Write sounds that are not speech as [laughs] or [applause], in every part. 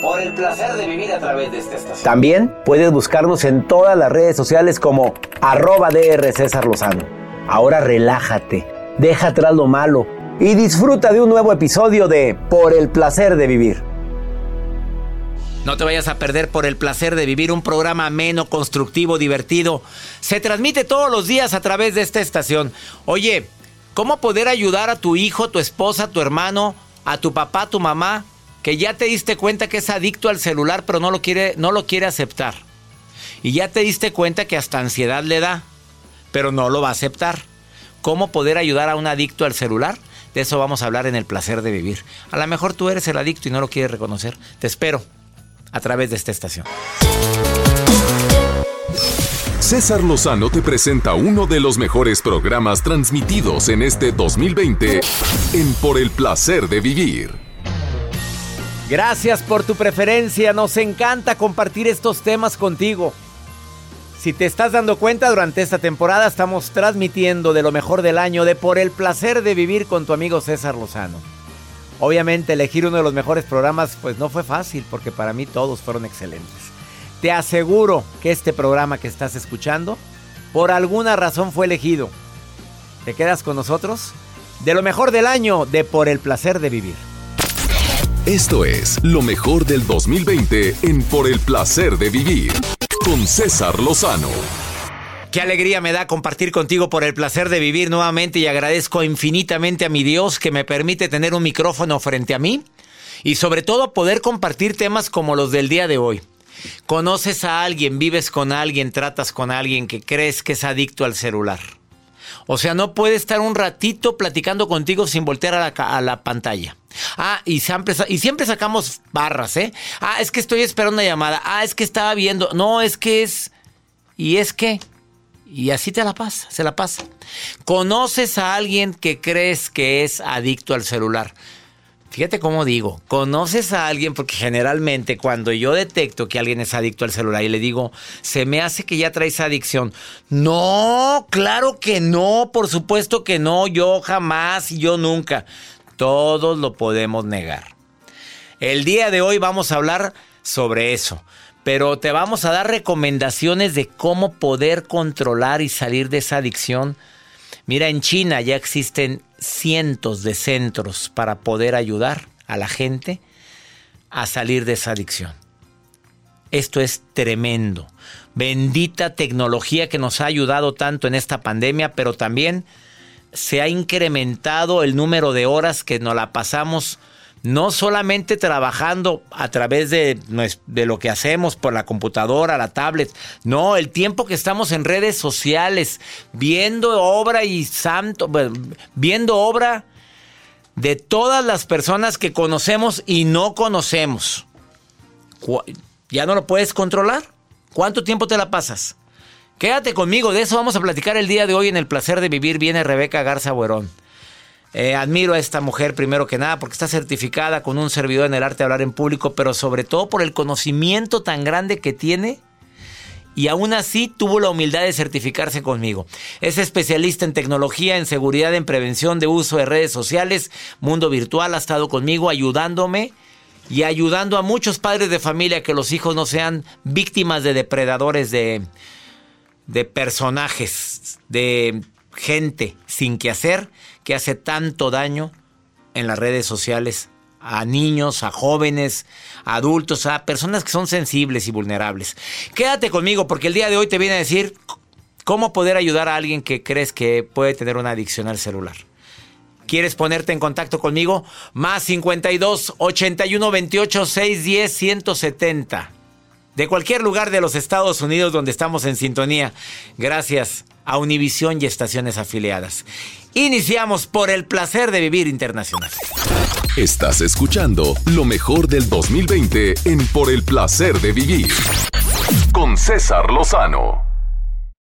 Por el placer de vivir a través de esta estación. También puedes buscarnos en todas las redes sociales como arroba DR César Lozano. Ahora relájate, deja atrás lo malo y disfruta de un nuevo episodio de Por el placer de vivir. No te vayas a perder por el placer de vivir un programa ameno, constructivo, divertido. Se transmite todos los días a través de esta estación. Oye, ¿cómo poder ayudar a tu hijo, tu esposa, tu hermano, a tu papá, tu mamá, que ya te diste cuenta que es adicto al celular, pero no lo quiere, no lo quiere aceptar? Y ya te diste cuenta que hasta ansiedad le da, pero no lo va a aceptar. ¿Cómo poder ayudar a un adicto al celular? De eso vamos a hablar en el placer de vivir. A lo mejor tú eres el adicto y no lo quieres reconocer. Te espero a través de esta estación. César Lozano te presenta uno de los mejores programas transmitidos en este 2020 en Por el placer de vivir. Gracias por tu preferencia. Nos encanta compartir estos temas contigo. Si te estás dando cuenta, durante esta temporada estamos transmitiendo de lo mejor del año de Por el placer de vivir con tu amigo César Lozano. Obviamente elegir uno de los mejores programas pues no fue fácil porque para mí todos fueron excelentes. Te aseguro que este programa que estás escuchando por alguna razón fue elegido. ¿Te quedas con nosotros? De lo mejor del año de Por el placer de vivir. Esto es lo mejor del 2020 en Por el placer de vivir con César Lozano. Qué alegría me da compartir contigo por el placer de vivir nuevamente y agradezco infinitamente a mi Dios que me permite tener un micrófono frente a mí y sobre todo poder compartir temas como los del día de hoy. Conoces a alguien, vives con alguien, tratas con alguien que crees que es adicto al celular. O sea, no puede estar un ratito platicando contigo sin voltear a la, a la pantalla. Ah, y siempre, y siempre sacamos barras, ¿eh? Ah, es que estoy esperando una llamada. Ah, es que estaba viendo. No, es que es... Y es que... Y así te la pasa, se la pasa. Conoces a alguien que crees que es adicto al celular. Fíjate cómo digo, conoces a alguien porque generalmente cuando yo detecto que alguien es adicto al celular y le digo, se me hace que ya traes adicción. No, claro que no, por supuesto que no, yo jamás y yo nunca. Todos lo podemos negar. El día de hoy vamos a hablar sobre eso. pero te vamos a dar recomendaciones de cómo poder controlar y salir de esa adicción. Mira, en China ya existen cientos de centros para poder ayudar a la gente a salir de esa adicción. Esto es tremendo. Bendita tecnología que nos ha ayudado tanto en esta pandemia, pero también se ha incrementado el número de horas que nos la pasamos no solamente trabajando a través de, de, lo que hacemos por la computadora, la tablet, no, el tiempo que estamos en redes sociales, viendo obra y santo, viendo obra de todas las personas que conocemos y no conocemos. ¿Ya no lo puedes controlar? ¿Cuánto tiempo te la pasas? Quédate conmigo, de eso vamos a platicar el día de hoy en el placer de vivir. Viene Rebeca Garza Buerón. Eh, admiro a esta mujer primero que nada porque está certificada con un servidor en el arte de hablar en público, pero sobre todo por el conocimiento tan grande que tiene y aún así tuvo la humildad de certificarse conmigo. Es especialista en tecnología, en seguridad, en prevención de uso de redes sociales, mundo virtual, ha estado conmigo ayudándome y ayudando a muchos padres de familia que los hijos no sean víctimas de depredadores de, de personajes, de gente sin que hacer que hace tanto daño en las redes sociales a niños, a jóvenes, a adultos, a personas que son sensibles y vulnerables. Quédate conmigo porque el día de hoy te viene a decir cómo poder ayudar a alguien que crees que puede tener una adicción al celular. ¿Quieres ponerte en contacto conmigo? Más 52 81 28 610 170. De cualquier lugar de los Estados Unidos donde estamos en sintonía. Gracias a Univisión y estaciones afiliadas. Iniciamos por el placer de vivir internacional. Estás escuchando lo mejor del 2020 en Por el placer de vivir con César Lozano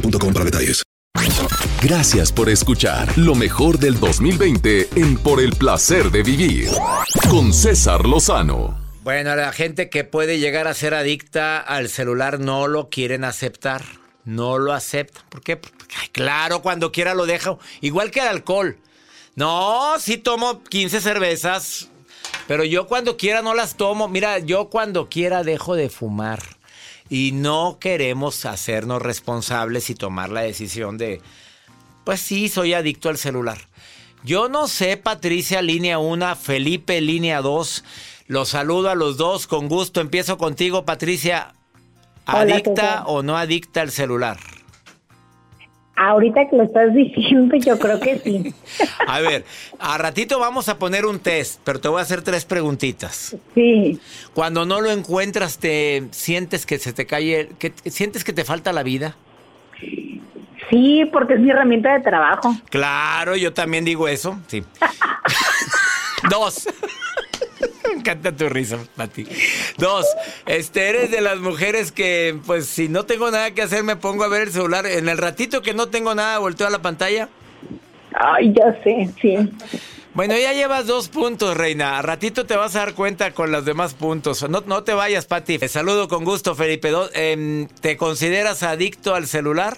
para detalles. Gracias por escuchar lo mejor del 2020 en Por el placer de vivir con César Lozano. Bueno, la gente que puede llegar a ser adicta al celular no lo quieren aceptar. No lo aceptan. ¿Por qué? Ay, claro, cuando quiera lo dejo. Igual que el alcohol. No, sí tomo 15 cervezas, pero yo cuando quiera no las tomo. Mira, yo cuando quiera dejo de fumar y no queremos hacernos responsables y tomar la decisión de, pues sí, soy adicto al celular. Yo no sé, Patricia, línea 1, Felipe, línea 2. Los saludo a los dos con gusto. Empiezo contigo, Patricia. ¿Adicta o no adicta al celular? Ahorita que lo estás diciendo, yo creo que sí. [laughs] A ver, a ratito vamos a poner un test, pero te voy a hacer tres preguntitas. Sí. Cuando no lo encuentras, ¿te sientes que se te cae, que sientes que te falta la vida? Sí, porque es mi herramienta de trabajo. Claro, yo también digo eso, sí. [laughs] [laughs] Dos. [laughs] Me encanta tu risa, Pati. Dos, este, eres de las mujeres que, pues, si no tengo nada que hacer, me pongo a ver el celular. En el ratito que no tengo nada, volteo a la pantalla. Ay, ya sé, sí. Bueno, ya llevas dos puntos, Reina. A ratito te vas a dar cuenta con los demás puntos. No, no te vayas, Pati. Te saludo con gusto, Felipe. Em, ¿Te consideras adicto al celular?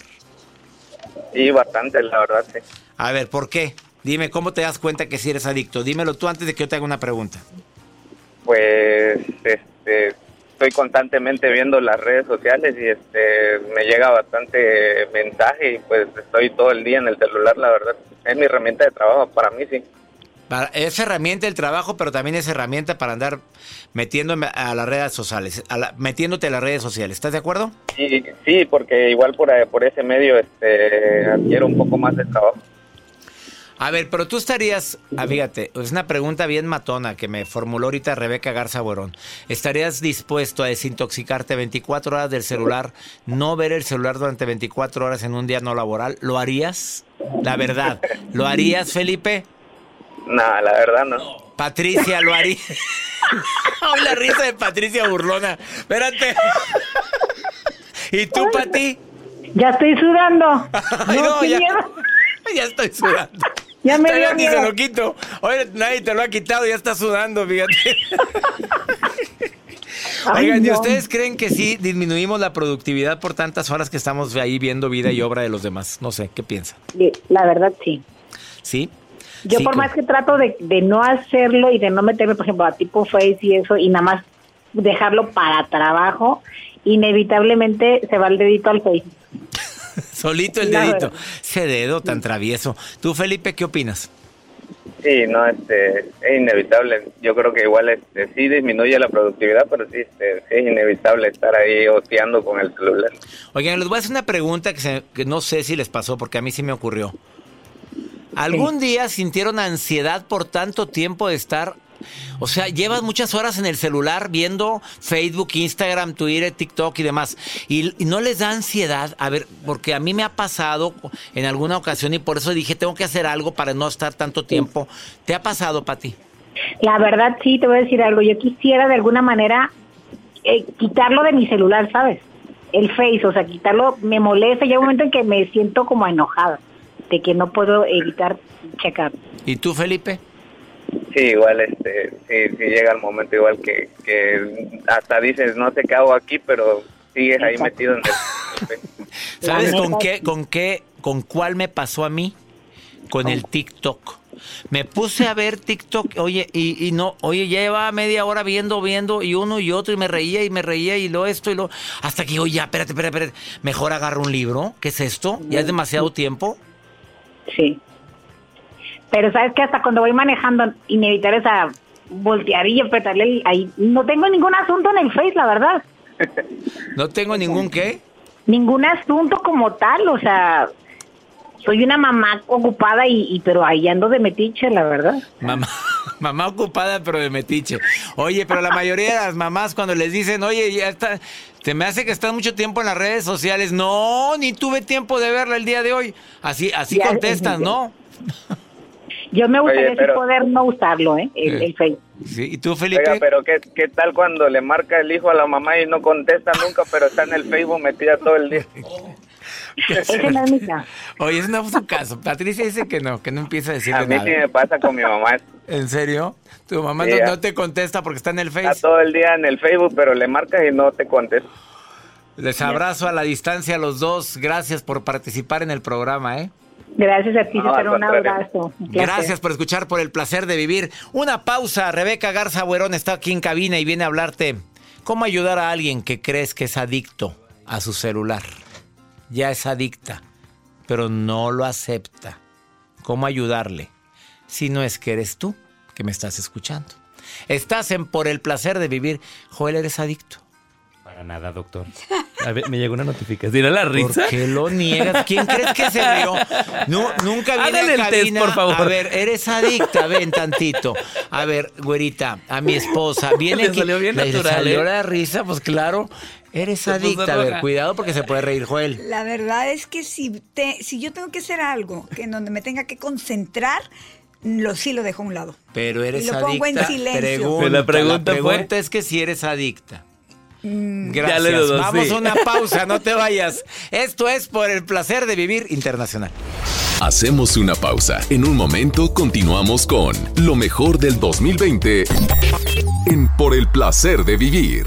Sí, bastante, la verdad, sí. A ver, ¿por qué? Dime, ¿cómo te das cuenta que si eres adicto? Dímelo tú antes de que yo te haga una pregunta. Pues, este, estoy constantemente viendo las redes sociales y este, me llega bastante mensaje y pues estoy todo el día en el celular, la verdad. Es mi herramienta de trabajo, para mí sí. Para- es herramienta el trabajo, pero también es herramienta para andar metiéndome a las redes sociales, a la- metiéndote a las redes sociales. ¿Estás de acuerdo? Sí, sí, porque igual por, eh, por ese medio este, adquiero un poco más de trabajo. A ver, pero tú estarías, ah, fíjate, es una pregunta bien matona que me formuló ahorita Rebeca Garza Borón. ¿Estarías dispuesto a desintoxicarte 24 horas del celular, no ver el celular durante 24 horas en un día no laboral? ¿Lo harías? La verdad, ¿lo harías, Felipe? Nada, la verdad no. Patricia, ¿lo haría? Ay, la [laughs] risa de Patricia burlona. Espérate. ¿Y tú, Pati? Ya estoy sudando. [laughs] Ay, no, qué ya. miedo. [laughs] Ya estoy sudando. Ya me dio se lo quito. Oye, nadie te lo ha quitado, ya está sudando, fíjate. Ay, Oigan, ¿y no. ustedes creen que sí disminuimos la productividad por tantas horas que estamos ahí viendo vida y obra de los demás? No sé, ¿qué piensan? La verdad, sí. ¿Sí? Yo Sí, por más que trato de, de no hacerlo y de no meterme, por ejemplo, a tipo Face y eso, y nada más dejarlo para trabajo, inevitablemente se va el dedito al Face. Solito el dedito. Ese dedo tan travieso. ¿Tú, Felipe, qué opinas? Sí, no, este, es inevitable. Yo creo que igual este, sí disminuye la productividad, pero sí, este, sí es inevitable estar ahí oteando con el celular. Oigan, les voy a hacer una pregunta que, se- que no sé si les pasó porque a mí sí me ocurrió. ¿Algún día sintieron ansiedad por tanto tiempo de estar? O sea, llevas muchas horas en el celular viendo Facebook, Instagram, Twitter, TikTok y demás. Y, y no les da ansiedad. A ver, porque a mí me ha pasado en alguna ocasión y por eso dije, tengo que hacer algo para no estar tanto tiempo. ¿Te ha pasado, Pati? La verdad, sí, te voy a decir algo. Yo quisiera de alguna manera eh, quitarlo de mi celular, ¿sabes? El Face, o sea, quitarlo me molesta. Llega un momento en que me siento como enojada de que no puedo evitar checar. ¿Y tú, Felipe? Sí, igual, este, sí, sí llega el momento igual que, que hasta dices, no sé qué hago aquí, pero sigues ahí metido en el... [laughs] ¿Sabes con qué, con qué, con cuál me pasó a mí? Con el TikTok. Me puse a ver TikTok, oye, y, y no, oye, ya llevaba media hora viendo, viendo, y uno y otro, y me reía y me reía, y lo esto y lo. Hasta que, oye, ya, espérate, espérate, espérate. Mejor agarro un libro. ¿Qué es esto? ¿Ya es demasiado tiempo? Sí. Pero sabes que hasta cuando voy manejando, inevitable esa voltear y apretarle ahí. No tengo ningún asunto en el Face, la verdad. [laughs] No tengo ningún qué. Ningún asunto como tal, o sea, soy una mamá ocupada y, y pero ahí ando de metiche, la verdad. Mamá, [laughs] mamá ocupada, pero de metiche. Oye, pero la mayoría de las mamás cuando les dicen, oye, ya está, te me hace que estás mucho tiempo en las redes sociales. No, ni tuve tiempo de verla el día de hoy. Así, así Ya, contestas. [laughs] ¿no? Yo me gustaría Oye, sí poder no usarlo, ¿eh? El, Eh. el Face. Sí, ¿Y tú, Felipe? Oiga, pero ¿qué, ¿qué tal cuando le marca el hijo a la mamá y no contesta nunca, pero está en el Facebook metida todo el día? [laughs] Ese no es mi caso. Oye, ese no fue su caso. Patricia dice que no, que no empieza a decirle A mí nada. sí me pasa con mi mamá. ¿En serio? Tu mamá Sí, no, te contesta porque está en el Está Face. todo el día en el Facebook, pero le marcas y no te contesta. Les abrazo a la distancia a los dos. Gracias por participar en el programa, ¿eh? Gracias a ti, No, un abrazo. Un. Gracias por escuchar, por el placer de vivir. Una pausa. Rebeca Garza Buerón está aquí en cabina y viene a hablarte cómo ayudar a alguien que crees que es adicto a su celular. Ya es adicta, pero no lo acepta. ¿Cómo ayudarle? Si no es que eres tú que me estás escuchando. Estás en Por el placer de vivir. Joel, eres adicto. Para nada, doctor. [laughs] A ver, me llegó una notificación. ¿Dirá la risa? ¿Por qué lo niegas? ¿Quién crees que se rió? No, nunca viene Hágale a el test, por favor. A ver, eres adicta, ven tantito. A ver, güerita, a mi esposa. Viene Le aquí. salió bien Le natural, salió ¿eh? la risa, pues claro. Eres Se adicta. A ver, cuidado porque se puede reír Joel. La verdad es que si, te, si yo tengo que hacer algo que en donde me tenga que concentrar, lo, sí lo dejo a un lado. Pero eres Y lo adicta. pongo en silencio. Pregunta, la pregunta fue- pregunta es que si eres adicta. Mm, Gracias. Ya Vamos sí. a una pausa, no te vayas. Esto es por el placer de vivir internacional. Hacemos una pausa. En un momento continuamos con lo mejor del 2020 en Por el placer de vivir.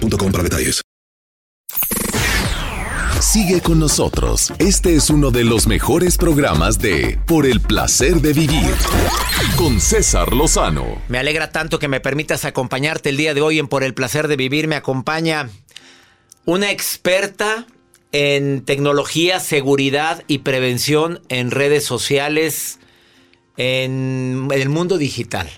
para detalles. Sigue con nosotros. Este es uno de los mejores programas de Por el placer de vivir con César Lozano. Me alegra tanto que me permitas acompañarte el día de hoy en Por el placer de vivir. Me acompaña una experta en tecnología, seguridad y prevención en redes sociales en el mundo digital.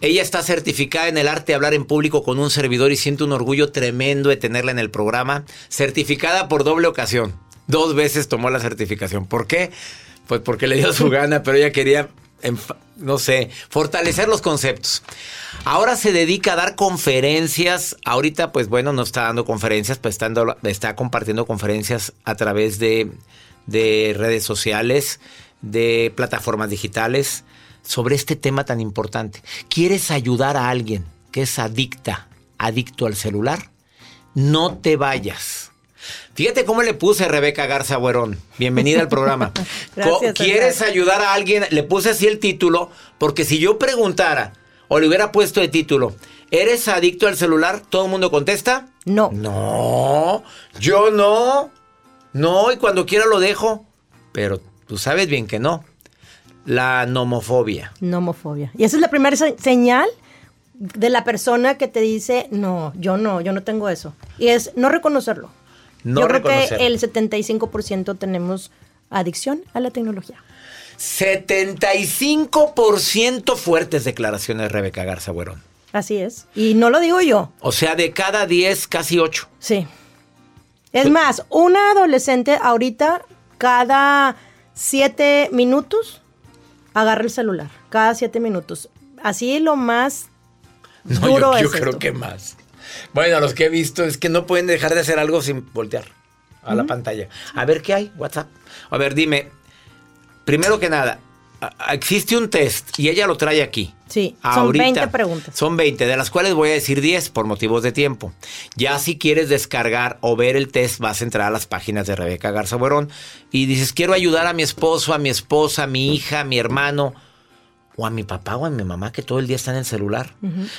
Ella está certificada en el arte de hablar en público con un servidor y siento un orgullo tremendo de tenerla en el programa. Certificada por doble ocasión. Dos veces tomó la certificación. ¿Por qué? Pues porque le dio su [laughs] gana, pero ella quería, no sé, fortalecer los conceptos. Ahora se dedica a dar conferencias. Ahorita, pues bueno, no está dando conferencias, pues está, compartiendo conferencias a través de, de redes sociales, de plataformas digitales, sobre este tema tan importante. ¿Quieres ayudar a alguien que es adicta, adicto al celular? No te vayas. Fíjate cómo le puse a Rebeca Garza Buerón. Bienvenida al programa. [laughs] Gracias, ¿Quieres ayudar a alguien? Le puse así el título, porque si yo preguntara o le hubiera puesto de título, ¿eres adicto al celular? ¿Todo el mundo contesta? No. No, yo no. No, y cuando quiera lo dejo. Pero tú sabes bien que no. La nomofobia. Nomofobia. Y esa es la primera se- señal de la persona que te dice, no, yo no, yo no tengo eso. Y es no reconocerlo. No yo creo reconocerlo. que el 75% tenemos adicción a la tecnología. 75% fuertes declaraciones, Rebeca Garza Buerón. Así es. Y no lo digo yo. O sea, de cada 10, casi 8. Sí. Es más, una adolescente ahorita, cada siete minutos, agarra el celular. Cada siete minutos. Así lo más No, duro yo, yo es creo esto. que más. Bueno, los que he visto es que no pueden dejar de hacer algo sin voltear a la pantalla. A ver qué hay, WhatsApp. A ver, dime, primero que nada, existe un test y ella lo trae aquí. Sí, son Ahorita. 20 preguntas. Son 20, de las cuales voy a decir 10 por motivos de tiempo. Ya si quieres descargar o ver el test, vas a entrar a las páginas de Rebeca Garza Buerón y dices, quiero ayudar a mi esposo, a mi esposa, a mi hija, a mi hermano, o a mi papá o a mi mamá que todo el día está en el celular.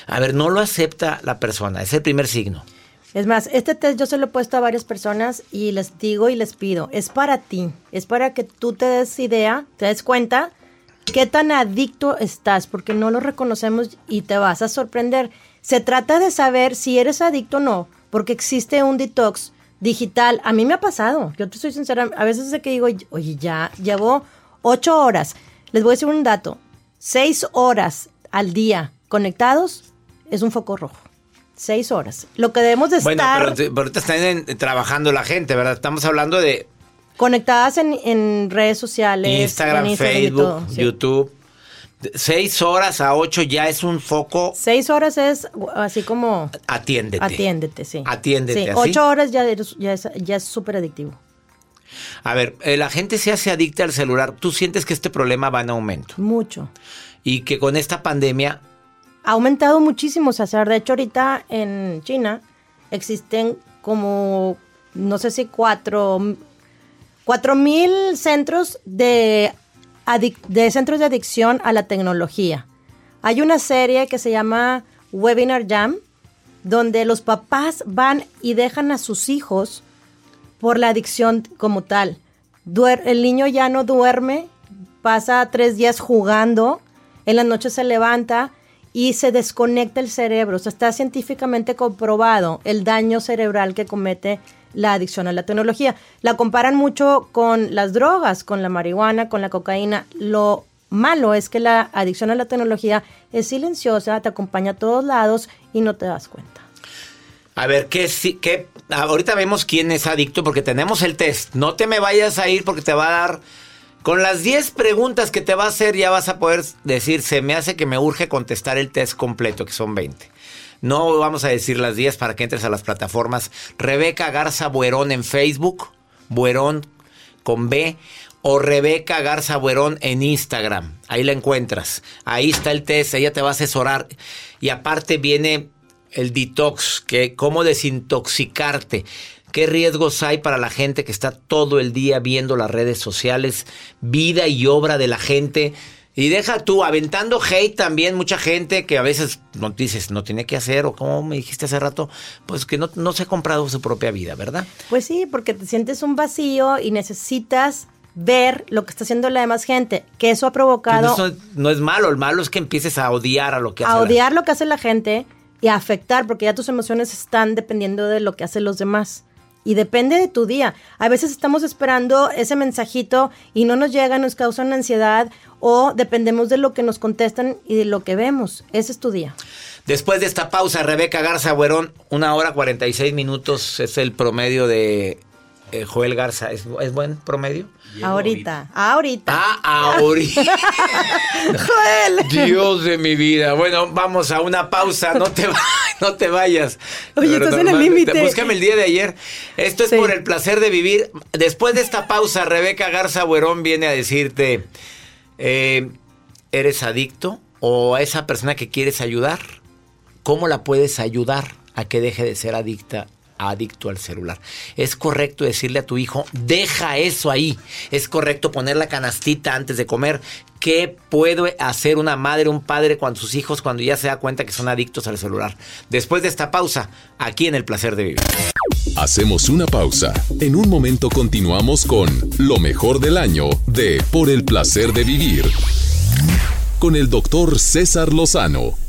A ver, no lo acepta la persona, es el primer signo. Es más, este test yo se lo he puesto a varias personas y les digo y les pido, es para ti, es para que tú te des idea, te des cuenta qué tan adicto estás, porque no lo reconocemos y te vas a sorprender. Se trata de saber si eres adicto o no, porque existe un detox digital. A mí me ha pasado, yo te soy sincera, a veces es que digo, oye, ya llevo ocho horas. Les voy a decir un dato, seis horas al día conectados es un foco rojo. Seis horas. Lo que debemos de Bueno, estar pero, te- pero ahorita están en- trabajando la gente, ¿verdad? Estamos hablando de conectadas en, en redes sociales. Instagram, en Facebook, todo. YouTube. Seis horas a ocho ya es un foco. Seis horas es así como Atiéndete. atiéndete, sí. Atiéndete, Sí, ¿así? ocho horas ya, eres- ya es ya es súper adictivo. A ver, eh, la gente se hace adicta al celular. ¿Tú sientes que este problema va en aumento? Mucho. Y que con esta pandemia, Ha aumentado muchísimo, César. De hecho, ahorita en China existen como, no sé si cuatro, cuatro mil centros de, de centros de adicción a la tecnología. Hay una serie que se llama Webinar Jam, donde los papás van y dejan a sus hijos por la adicción como tal. Duer- el niño ya no duerme, pasa tres días jugando, en la noche se levanta y se desconecta el cerebro. Está científicamente comprobado el daño cerebral que comete la adicción a la tecnología. La comparan mucho con las drogas, con la marihuana, con la cocaína. Lo malo es que la adicción a la tecnología es silenciosa, te acompaña a todos lados y no te das cuenta. a ver, ¿qué, qué? Ahorita vemos quién es adicto porque tenemos el test. No te me vayas a ir porque te va a dar. Con las 10 preguntas que te va a hacer, ya vas a poder decir, se me hace que me urge contestar el test completo, que son 20. No vamos a decir las 10 para que entres a las plataformas. Rebeca Garza Buerón en Facebook, Buerón con B, o Rebeca Garza Buerón en Instagram. Ahí la encuentras. Ahí está el test, ella te va a asesorar. Y aparte viene el detox, que cómo desintoxicarte. ¿Qué riesgos hay para la gente que está todo el día viendo las redes sociales, vida y obra de la gente? Y deja tú, aventando hate también, mucha gente que a veces no dices, no tiene que hacer, o como me dijiste hace rato, pues que no, no se ha comprado su propia vida, ¿verdad? Pues sí, porque te sientes un vacío y necesitas ver lo que está haciendo la demás gente, que eso ha provocado Pues eso no es malo, el malo es que empieces a odiar a lo que hace a la- odiar lo que hace la gente y a afectar, porque ya tus emociones están dependiendo de lo que hacen los demás. Y depende de tu día. A veces estamos esperando ese mensajito y no nos llega, nos causa una ansiedad o dependemos de lo que nos contestan y de lo que vemos. Ese es tu día. Después de esta pausa, Rebeca Garza Buerón, una hora 46 minutos es el promedio de eh, Joel Garza. ¿Es, es buen promedio? ahorita, ahorita. Ah, ahorita. [laughs] Dios de mi vida. Bueno, vamos a una pausa. No te, [laughs] no te vayas. Oye, Pero estás en el límite. Búscame el día de ayer. Esto es por el placer de vivir. Después de esta pausa, Rebeca Garza Buerón viene a decirte, eh, ¿eres adicto? ¿O a esa persona que quieres ayudar? ¿Cómo la puedes ayudar a que deje de ser adicta? Adicto al celular. Es correcto decirle a tu hijo, deja eso ahí. Es correcto poner la canastita antes de comer. ¿Qué puede hacer una madre, un padre con sus hijos cuando ya se da cuenta que son adictos al celular? Después de esta pausa, aquí en El Placer de Vivir. Hacemos una pausa. En un momento continuamos con lo mejor del año de Por el placer de vivir. Con el doctor César Lozano.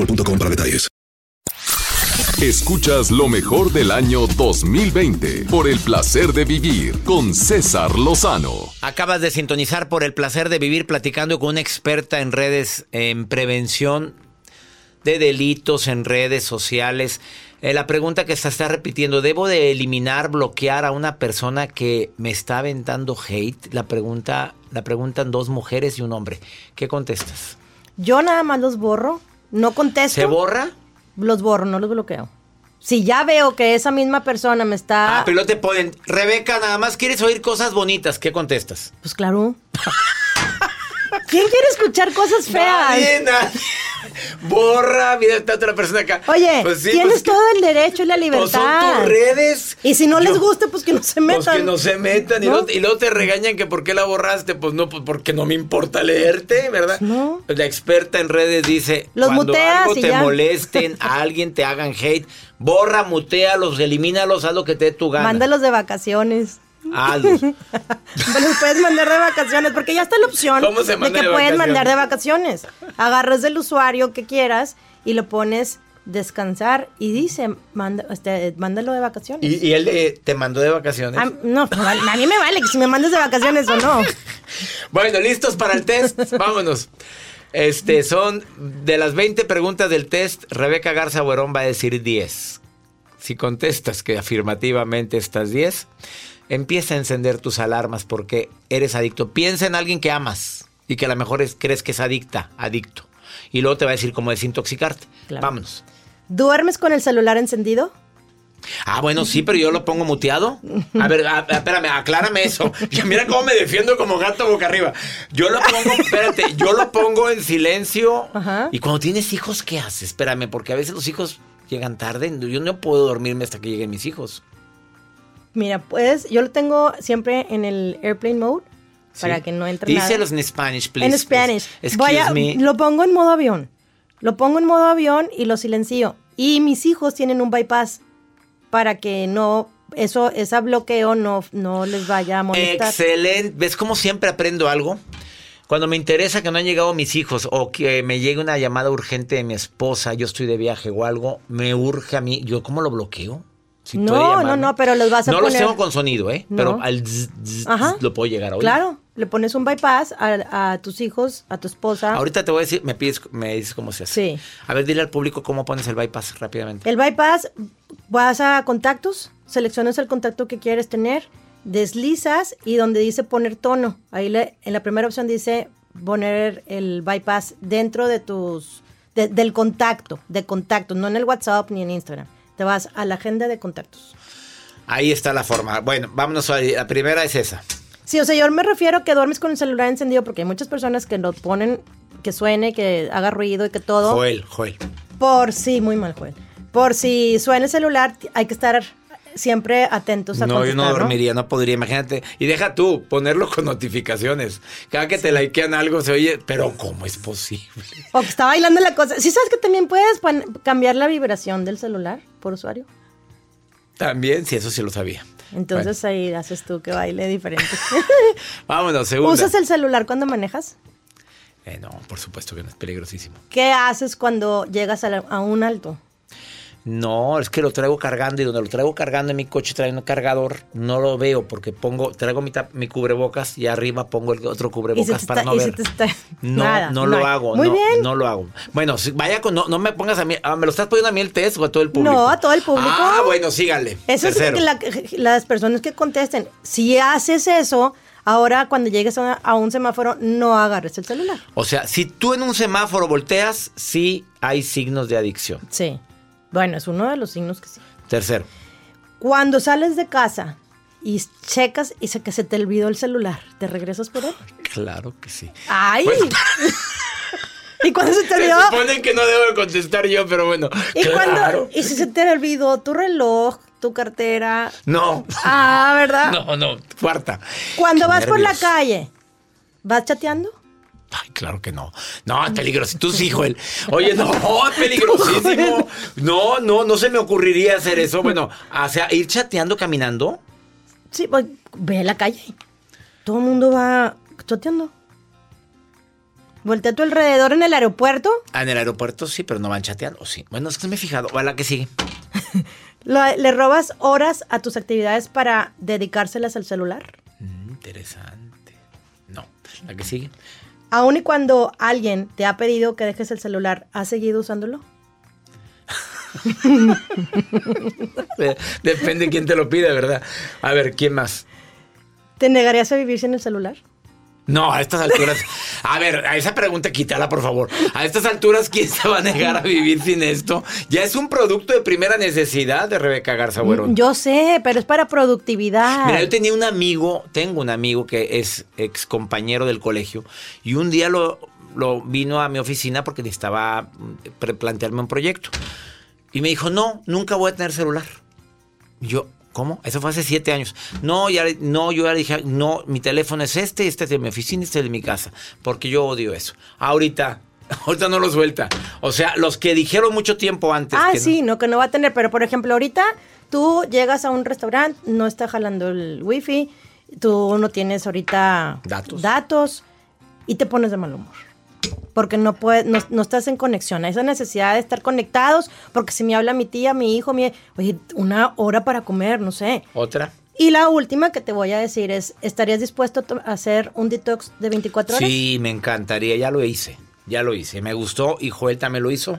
boostmobile.com para detalles. Escuchas lo mejor del año 2020 por el placer de vivir con César Lozano. Acabas de sintonizar por el placer de vivir platicando con una experta en redes en prevención de delitos en redes sociales. Eh, la pregunta que se está repitiendo, ¿debo de eliminar, bloquear a una persona que me está aventando hate? La pregunta la preguntan dos mujeres y un hombre. ¿Qué contestas? Yo nada más los borro, no contesto. ¿Se borra? Los borro, no los bloqueo. Si ya veo que esa misma persona me está... Ah, pero te ponen, Rebeca, nada más quieres oír cosas bonitas. ¿Qué contestas? Pues claro. [laughs] ¿Quién quiere escuchar cosas feas? Nadie, nadie. Borra, mira, está otra persona acá. Oye, Pues sí, tienes pues que- todo el derecho y la Pues libertad. son tus redes. Y si no les gusta, pues que no se metan. Pues que no se metan. Y, luego, y luego te regañan que por qué la borraste. Pues no, pues porque no me importa leerte, ¿verdad? No. La experta en redes dice: Los cuando muteas algo te ya. molesten, a alguien te hagan hate, borra, mutealos, elimínalos, haz lo que te dé tu gana. Mándalos de vacaciones. Hazlos. Pues los puedes mandar de vacaciones, porque ya está la opción ¿Cómo se de que de vacaciones? mandar de vacaciones. Agarras del usuario que quieras y lo pones descansar y dice, manda, este, mándalo de vacaciones. Y, y él eh, te mandó de vacaciones. A, no, a mí me vale que si me mandas de vacaciones o no. [laughs] Bueno, listos para el test. Vámonos. Este, son de las 20 preguntas del test, Rebeca Garza Buerón va a decir 10. Si contestas que afirmativamente estás 10, empieza a encender tus alarmas porque eres adicto. Piensa en alguien que amas y que a lo mejor es- crees que es adicta, adicto. Y luego te va a decir cómo desintoxicarte. Claro. Vámonos. ¿Duermes con el celular encendido? Ah, bueno, sí, pero yo lo pongo muteado. A ver, a- a- espérame, aclárame eso. [laughs] Ya Mira cómo me defiendo como gato boca arriba. Yo lo pongo, espérate, yo lo pongo en silencio. Y cuando tienes hijos, ¿qué haces? Espérame, porque a veces los hijos llegan tarde. Yo no puedo dormirme hasta que lleguen mis hijos. Mira, pues yo lo tengo siempre en el airplane mode para que no entre nada. Díselos en Spanish, please. en Spanish. please. Voy a- Excuse me. lo pongo en modo avión. Lo pongo en modo avión y lo silencio. Y mis hijos tienen un bypass para que no eso ese bloqueo no, no les vaya a molestar. Excelente. ¿Ves cómo siempre aprendo algo? Cuando me interesa que no han llegado mis hijos o que me llegue una llamada urgente de mi esposa, yo estoy de viaje o algo, me urge a mí. ¿Yo cómo lo bloqueo? Si no, no, no, pero los vas a No los poner. tengo con sonido, ¿eh? No. Pero al zzz, zzz, Ajá. lo puedo llegar a oír. Claro, le pones un bypass a, a tus hijos, a tu esposa. Ahorita te voy a decir, me pides, me dices cómo se hace. Sí. A ver, dile al público cómo pones el bypass rápidamente. El bypass, vas a contactos, seleccionas el contacto que quieres tener, deslizas y donde dice poner tono, ahí le- en la primera opción dice poner el bypass dentro de tus, de- del contacto, de contactos, no en el WhatsApp ni en Instagram. Te vas a la agenda de contactos. Ahí está la forma. Bueno, vámonos a la primera es esa. Sí, o sea, yo me refiero a que duermes con el celular encendido porque hay muchas personas que lo ponen, que suene, que haga ruido y que todo. Joel, Joel. Por sí, muy mal, Joel. Por si suena el celular, hay que estar siempre atentos a No, yo no dormiría, no podría, imagínate. Y deja tú, ponerlo con notificaciones. Cada que te likean algo se oye, pero ¿cómo es posible? O que está bailando la cosa. ¿Sí sabes que también puedes cambiar la vibración del celular por usuario? También, sí, eso sí lo sabía. Entonces ahí haces tú que baile diferente. [laughs] Vámonos, segunda. ¿Usas el celular cuando manejas? Eh, no, por supuesto que no, es peligrosísimo. ¿Qué haces cuando llegas a, la- a un alto? No, es que lo traigo cargando y donde lo traigo cargando en mi coche traigo un cargador, no lo veo porque pongo, traigo mi, mi cubrebocas y arriba pongo el otro cubrebocas para está- no ver. No, nada, no lo hago. Muy no, bien. No lo hago. Bueno, si- vaya con, no, no me pongas a mí, ah, ¿me lo estás poniendo a mí el test o a todo el público? No, a todo el público. Ah, bueno, síganle. Eso Tercero. es que la- las personas que contesten. Si haces eso, ahora cuando llegues a, a un semáforo, no agarres el celular. O sea, si tú en un semáforo volteas, sí hay signos de adicción. Sí. Bueno, es uno de los signos que sí. Tercero. Cuando sales de casa y checas y se, que se te olvidó el celular, ¿te regresas por él? [laughs] Claro que sí. ¡Ay! [laughs] ¿Y cuando se te Se olvidó? supone que no debo de contestar yo, pero bueno. ¿Y, claro. cuando, y si se te olvidó tu reloj, tu cartera? No. Ah, ¿verdad? No, no. Cuarta. Cuando Qué vas por la calle, ¿vas chateando? Ay, claro que no. No, es peligroso. Tú sí, Joel. [laughs] Oye, no, es peligrosísimo. No, no, no se me ocurriría hacer eso. Bueno, o sea, ir chateando caminando. Sí, pues, ve a la calle. Todo el mundo va chateando. Voltea a tu alrededor en el aeropuerto. Ah, en el aeropuerto sí, pero no van chateando. ¿o sí? Bueno, es que me he fijado. Va la que sigue. [laughs] le robas horas a tus actividades para dedicárselas al celular. Mm, interesante. No, la que sigue. Aún y cuando alguien te ha pedido que dejes el celular, ¿has seguido usándolo? [laughs] Depende de quién te lo pide, ¿verdad? A ver, ¿quién más? ¿Te negarías a vivir sin el celular? No, a estas alturas. A ver, a esa pregunta quítala, por favor. A estas alturas, ¿quién se va a negar a vivir sin esto? Ya es un producto de primera necesidad de Rebeca Garza Buerón. Yo sé, pero es para productividad. Mira, yo tenía un amigo, tengo un amigo que es ex compañero del colegio, y un día lo, lo vino a mi oficina porque necesitaba pre- plantearme un proyecto. Y me dijo, no, nunca voy a tener celular. Y yo, ¿cómo? Eso fue hace siete años. No, ya, no, yo ya dije, no, mi teléfono es este, este es de mi oficina, este es de mi casa, porque yo odio eso. Ahorita, [laughs] ahorita no lo suelta. O sea, los que dijeron mucho tiempo antes. Ah, que no- sí, no, que no va a tener. Pero, por ejemplo, ahorita tú llegas a un restaurante, no está jalando el wifi, tú no tienes ahorita Datos. datos y te pones de mal humor. Porque no, puedes, no, no estás en conexión. Hay esa necesidad de estar conectados, porque si me habla mi tía, mi hijo, mi... Oye, una hora para comer, no sé. Otra. Y la última que te voy a decir es, ¿estarías dispuesto a a hacer un detox de 24 horas? Sí, me encantaría, ya lo hice, ya lo hice, me gustó y Joel también lo hizo,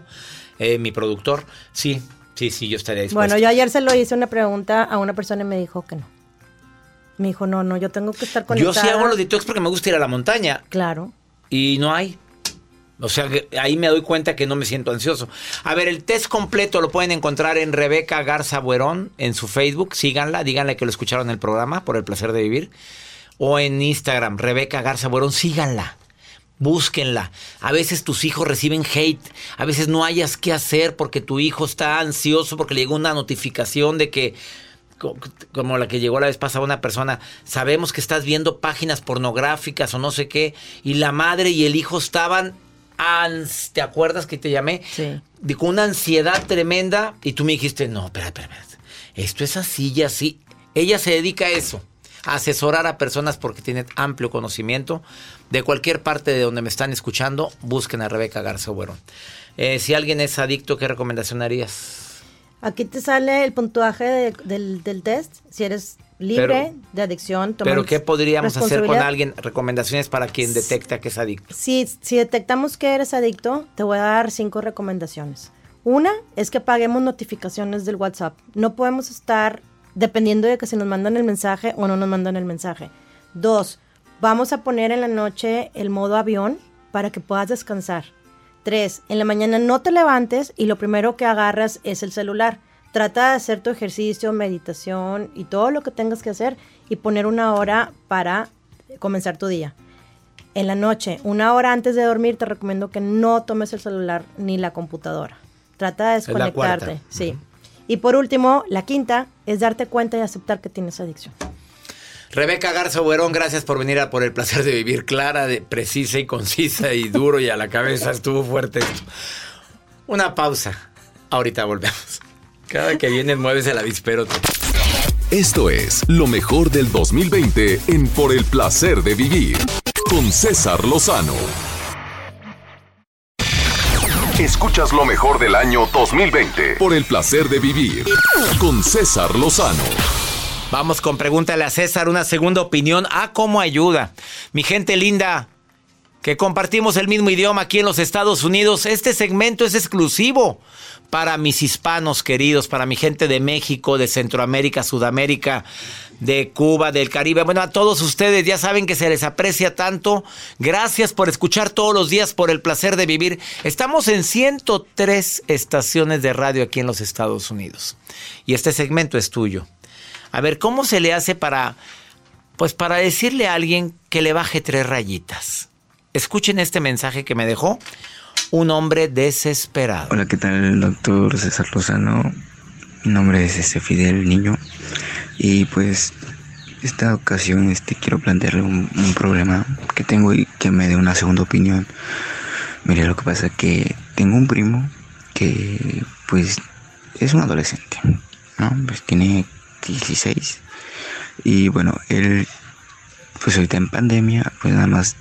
eh, mi productor, sí, sí, sí, yo estaría dispuesto. Bueno, yo ayer se lo hice una pregunta a una persona y me dijo que no. Me dijo, no, no, yo tengo que estar Yo conectada. sí hago los detox porque me gusta ir a la montaña Claro. y no hay. O sea, ahí me doy cuenta que no me siento ansioso. A ver, el test completo lo pueden encontrar en Rebeca Garza Buerón en su Facebook. Síganla, díganle que lo escucharon en el programa por el placer de vivir. O en Instagram, Rebeca Garza Buerón, síganla. Búsquenla. A veces tus hijos reciben hate. A veces no hayas qué hacer porque tu hijo está ansioso porque le llegó una notificación de que co- como la que llegó la vez pasada una persona, sabemos que estás viendo páginas pornográficas o no sé qué, y la madre y el hijo estaban, ans- ¿te acuerdas que te llamé? Sí. De- con una ansiedad tremenda, y tú me dijiste, no, espera, espera, espera, esto es así y así. Ella se dedica a eso, a asesorar a personas porque tiene amplio conocimiento. De cualquier parte de donde me están escuchando, busquen a Rebeca Garza Buerón. Eh, si alguien es adicto, ¿qué recomendación harías? Aquí te sale el puntuaje de- del, del test. Si eres libre Pero- de adicción, Pero ¿qué podríamos hacer con alguien? Recomendaciones para quien detecta que es adicto. Si, si detectamos que eres adicto, te voy a dar cinco recomendaciones. Una es que paguemos notificaciones del WhatsApp. No podemos estar dependiendo de que si nos mandan el mensaje o no nos mandan el mensaje. Dos, vamos a poner en la noche el modo avión para que puedas descansar. Tres, en la mañana no te levantes y lo primero que agarras es el celular. Trata de hacer tu ejercicio, meditación y todo lo que tengas que hacer y poner una hora para comenzar tu día. En la noche, una hora antes de dormir, te recomiendo que no tomes el celular ni la computadora. Trata de desconectarte. Sí. Y por último, la quinta es darte cuenta y aceptar que tienes adicción. Rebeca Garza Buerón, gracias por venir a por el placer de vivir. Clara, de, precisa y concisa y duro y a la cabeza. Estuvo fuerte esto. Una pausa. Ahorita volvemos. Cada que vienes mueves el avispero. Esto es lo mejor del 2020 en Por el placer de vivir con César Lozano. Escuchas lo mejor del año 2020 por el placer de vivir con César Lozano. Vamos con pregúntale a César una segunda opinión a cómo ayuda. Mi gente linda, que compartimos el mismo idioma aquí en los Estados Unidos, este segmento es exclusivo para mis hispanos queridos, para mi gente de México, de Centroamérica, Sudamérica, de Cuba, del Caribe. Bueno, a todos ustedes ya saben que se les aprecia tanto. Gracias por escuchar todos los días, por el placer de vivir. Estamos en 103 estaciones de radio aquí en los Estados Unidos. Y este segmento es tuyo. A ver, ¿cómo se le hace para, pues para decirle a alguien que le baje tres rayitas? Escuchen este mensaje que me dejó un hombre desesperado. Hola, ¿qué tal, doctor César Lozano? Mi nombre es este Fidel Niño y pues esta ocasión este quiero plantearle un, un problema que tengo y que me dé una segunda opinión. Mire, lo que pasa es que tengo un primo que pues es un adolescente, ¿no? Pues tiene 16 y bueno, él pues ahorita en pandemia pues nada más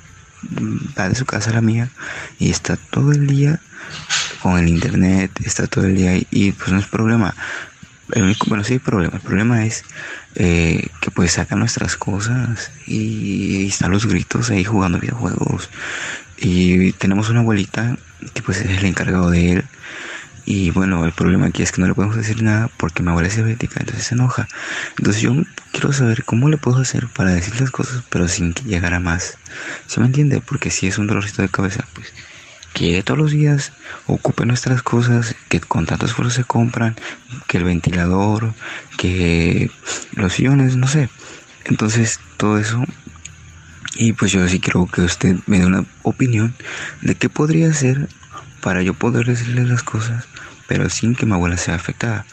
va de su casa a la mía y está todo el día con el internet, está todo el día y pues no es problema. El único, bueno, sí hay problema. El problema es eh, que pues saca nuestras cosas y, están los gritos ahí jugando videojuegos. Y tenemos una abuelita que pues es el encargado de él. Y bueno, el problema aquí es que no le podemos decir nada porque mi abuela es diabética, entonces se enoja. Entonces yo quiero saber cómo le puedo hacer para decir las cosas, pero sin que llegara más. ¿Se me entiende? Porque si es un dolorcito de cabeza, pues que todos los días ocupe nuestras cosas que con tanto esfuerzo se compran, que el ventilador, que los sillones, no sé. Entonces todo eso y pues yo sí quiero que usted me dé una opinión de qué podría hacer para yo poder decirle las cosas, pero sin que mi abuela sea afectada.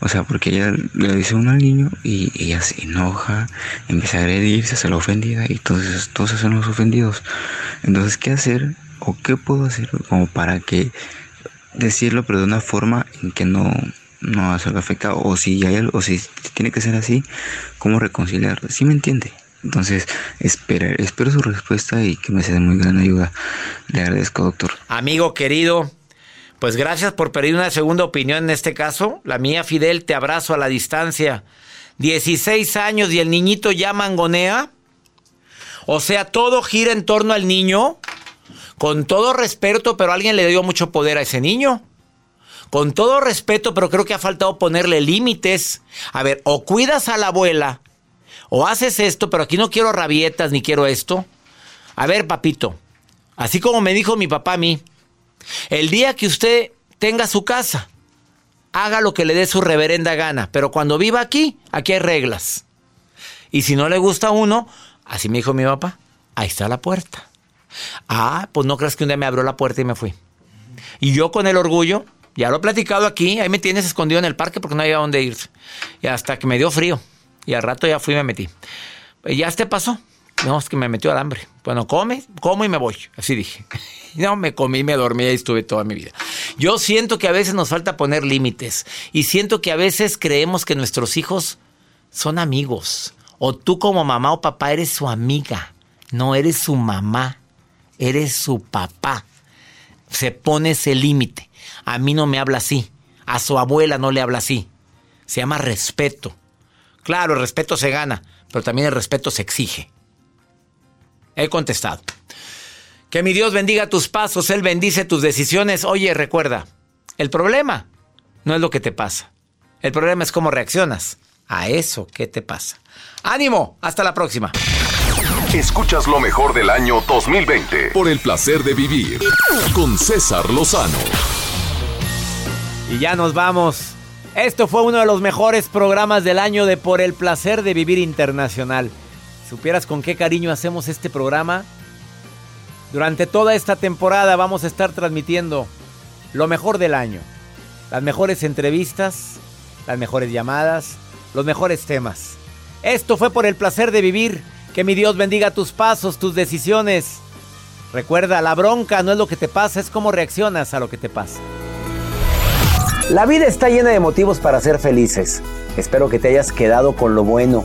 O sea, porque ella le dice uno al niño y ella se enoja, empieza a agredirse, se la ofendida y todos, todos son los ofendidos. Entonces, ¿qué hacer o qué puedo hacer como para que decirlo, pero de una forma en que no, no salga afectado? O si, hay, o si tiene que ser así, ¿cómo reconciliarlo? ¿Sí me entiende? Entonces, espera, espero su respuesta y que me sea de muy gran ayuda. Le agradezco, doctor. Amigo querido, pues gracias por pedir una segunda opinión en este caso. La mía, Fidel, te abrazo a la distancia. 16 años y el niñito ya mangonea. O sea, todo gira en torno al niño. Con todo respeto, pero alguien le dio mucho poder a ese niño. Con todo respeto, pero creo que ha faltado ponerle límites. A ver, o cuidas a la abuela, o haces esto, pero aquí no quiero rabietas ni quiero esto. A ver, papito, así como me dijo mi papá a mí, el día que usted tenga su casa, haga lo que le dé su reverenda gana, pero cuando viva aquí, aquí hay reglas. Y si no le gusta a uno, así me dijo mi papá, ahí está la puerta. Ah, pues no creas que un día me abrió la puerta y me fui. Y yo con el orgullo, ya lo he platicado aquí, ahí me tienes escondido en el parque porque no había dónde ir. Y hasta que me dio frío. Y al rato ya fui y me metí. Ya este pasó. No, es que me metió al hambre. Bueno, come, como y me voy. Así dije. [laughs] No, me comí, me dormí y estuve toda mi vida. Yo siento que a veces nos falta poner límites. Y siento que a veces creemos que nuestros hijos son amigos. O tú como mamá o papá eres su amiga. No eres su mamá. Eres su papá. Se pone ese límite. A mí no me habla así. A su abuela no le habla así. Se llama respeto. Claro, el respeto se gana, pero también el respeto se exige. He contestado. Que mi Dios bendiga tus pasos, Él bendice tus decisiones. Oye, recuerda, el problema no es lo que te pasa. El problema es cómo reaccionas a eso que te pasa. Ánimo, hasta la próxima. Escuchas lo mejor del año 2020 por el placer de vivir con César Lozano. Y ya nos vamos. Esto fue uno de los mejores programas del año de Por el placer de vivir internacional. ¿Supieras con qué cariño hacemos este programa? Durante toda esta temporada vamos a estar transmitiendo lo mejor del año. Las mejores entrevistas, las mejores llamadas, los mejores temas. Esto fue por el placer de vivir. Que mi Dios bendiga tus pasos, tus decisiones. Recuerda, la bronca no es lo que te pasa, es cómo reaccionas a lo que te pasa. La vida está llena de motivos para ser felices. Espero que te hayas quedado con lo bueno